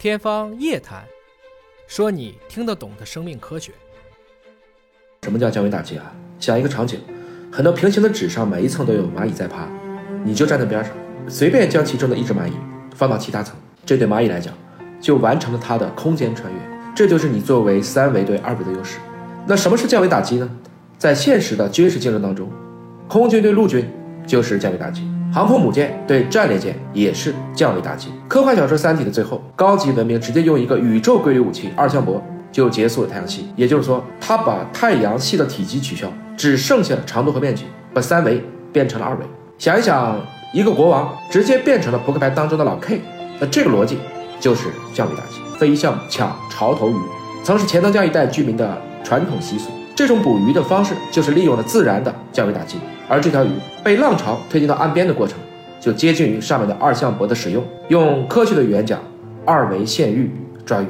天方夜谭，说你听得懂的生命科学。什么叫降维打击啊？想一个场景，很多平行的纸上每一层都有蚂蚁在爬，你就站在边上，随便将其中的一只蚂蚁放到其他层，这对蚂蚁来讲就完成了它的空间穿越。这就是你作为三维对二维的优势。那什么是降维打击呢？在现实的军事竞争当中，空军对陆军就是降维打击，航空母舰对战列舰也是降维打击。科幻小说《三体》的最后，高级文明直接用一个宇宙规律武器二向箔就结束了太阳系，也就是说，它把太阳系的体积取消，只剩下了长度和面积，把三维变成了二维。想一想，一个国王直接变成了扑克牌当中的老 K，那这个逻辑就是降维打击。飞象抢潮头鱼，曾是钱塘江一带居民的传统习俗。这种捕鱼的方式就是利用了自然的降维打击，而这条鱼被浪潮推进到岸边的过程，就接近于上面的二向箔的使用。用科学的语言讲，二维限域抓鱼。